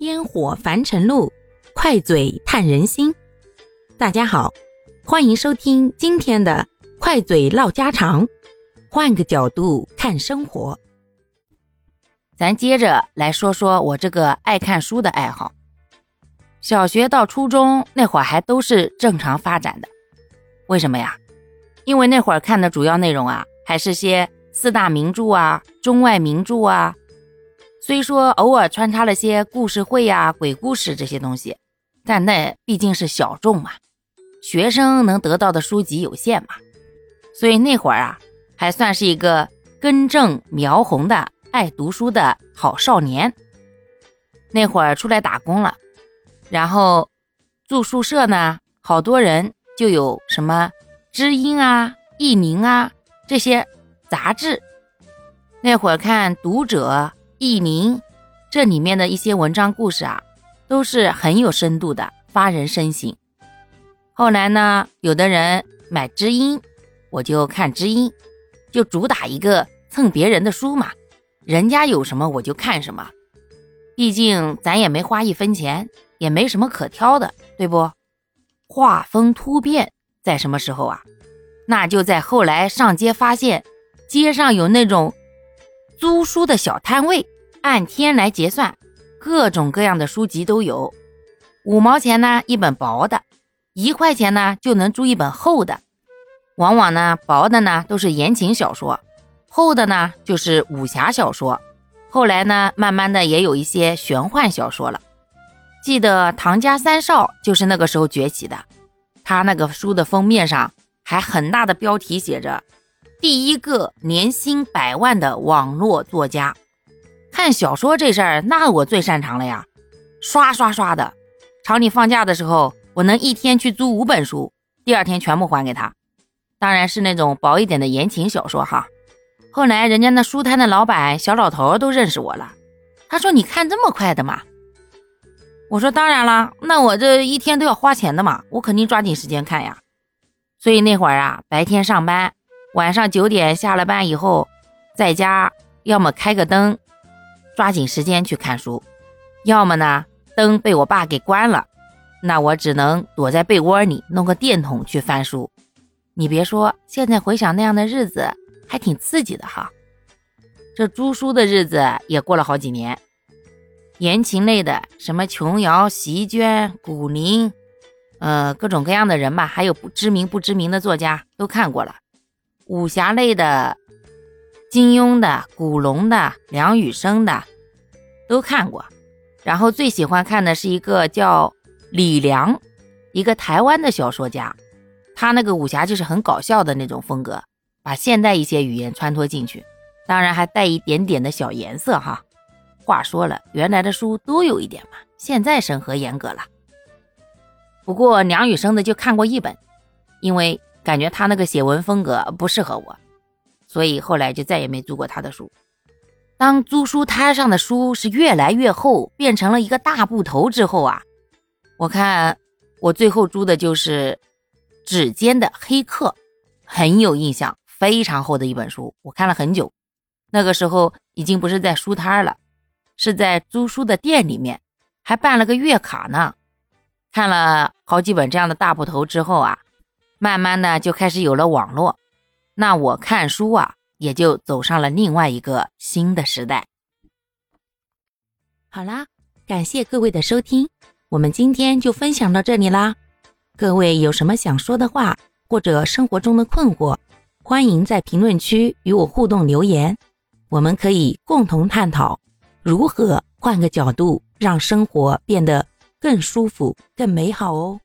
烟火凡尘路，快嘴探人心。大家好，欢迎收听今天的快嘴唠家常，换个角度看生活。咱接着来说说我这个爱看书的爱好。小学到初中那会儿还都是正常发展的，为什么呀？因为那会儿看的主要内容啊，还是些四大名著啊、中外名著啊。虽说偶尔穿插了些故事会呀、鬼故事这些东西，但那毕竟是小众嘛，学生能得到的书籍有限嘛，所以那会儿啊，还算是一个根正苗红的爱读书的好少年。那会儿出来打工了，然后住宿舍呢，好多人就有什么《知音》啊、《艺名》啊这些杂志。那会儿看《读者》。佚名，这里面的一些文章故事啊，都是很有深度的，发人深省。后来呢，有的人买知音，我就看知音，就主打一个蹭别人的书嘛，人家有什么我就看什么。毕竟咱也没花一分钱，也没什么可挑的，对不？画风突变在什么时候啊？那就在后来上街发现，街上有那种租书的小摊位。按天来结算，各种各样的书籍都有。五毛钱呢一本薄的，一块钱呢就能租一本厚的。往往呢薄的呢都是言情小说，厚的呢就是武侠小说。后来呢慢慢的也有一些玄幻小说了。记得唐家三少就是那个时候崛起的，他那个书的封面上还很大的标题写着“第一个年薪百万的网络作家”。看小说这事儿，那我最擅长了呀，刷刷刷的。厂里放假的时候，我能一天去租五本书，第二天全部还给他。当然是那种薄一点的言情小说哈。后来人家那书摊的老板小老头都认识我了，他说：“你看这么快的嘛？”我说：“当然了，那我这一天都要花钱的嘛，我肯定抓紧时间看呀。”所以那会儿啊，白天上班，晚上九点下了班以后，在家要么开个灯。抓紧时间去看书，要么呢灯被我爸给关了，那我只能躲在被窝里弄个电筒去翻书。你别说，现在回想那样的日子还挺刺激的哈。这租书的日子也过了好几年，言情类的什么琼瑶、席绢、古灵，呃，各种各样的人吧，还有不知名不知名的作家都看过了。武侠类的。金庸的、古龙的、梁羽生的都看过，然后最喜欢看的是一个叫李良，一个台湾的小说家，他那个武侠就是很搞笑的那种风格，把现代一些语言穿脱进去，当然还带一点点的小颜色哈。话说了，原来的书都有一点嘛，现在审核严格了。不过梁羽生的就看过一本，因为感觉他那个写文风格不适合我。所以后来就再也没租过他的书。当租书摊上的书是越来越厚，变成了一个大布头之后啊，我看我最后租的就是《指尖的黑客》，很有印象，非常厚的一本书，我看了很久。那个时候已经不是在书摊了，是在租书的店里面，还办了个月卡呢。看了好几本这样的大布头之后啊，慢慢的就开始有了网络。那我看书啊，也就走上了另外一个新的时代。好啦，感谢各位的收听，我们今天就分享到这里啦。各位有什么想说的话，或者生活中的困惑，欢迎在评论区与我互动留言，我们可以共同探讨如何换个角度让生活变得更舒服、更美好哦。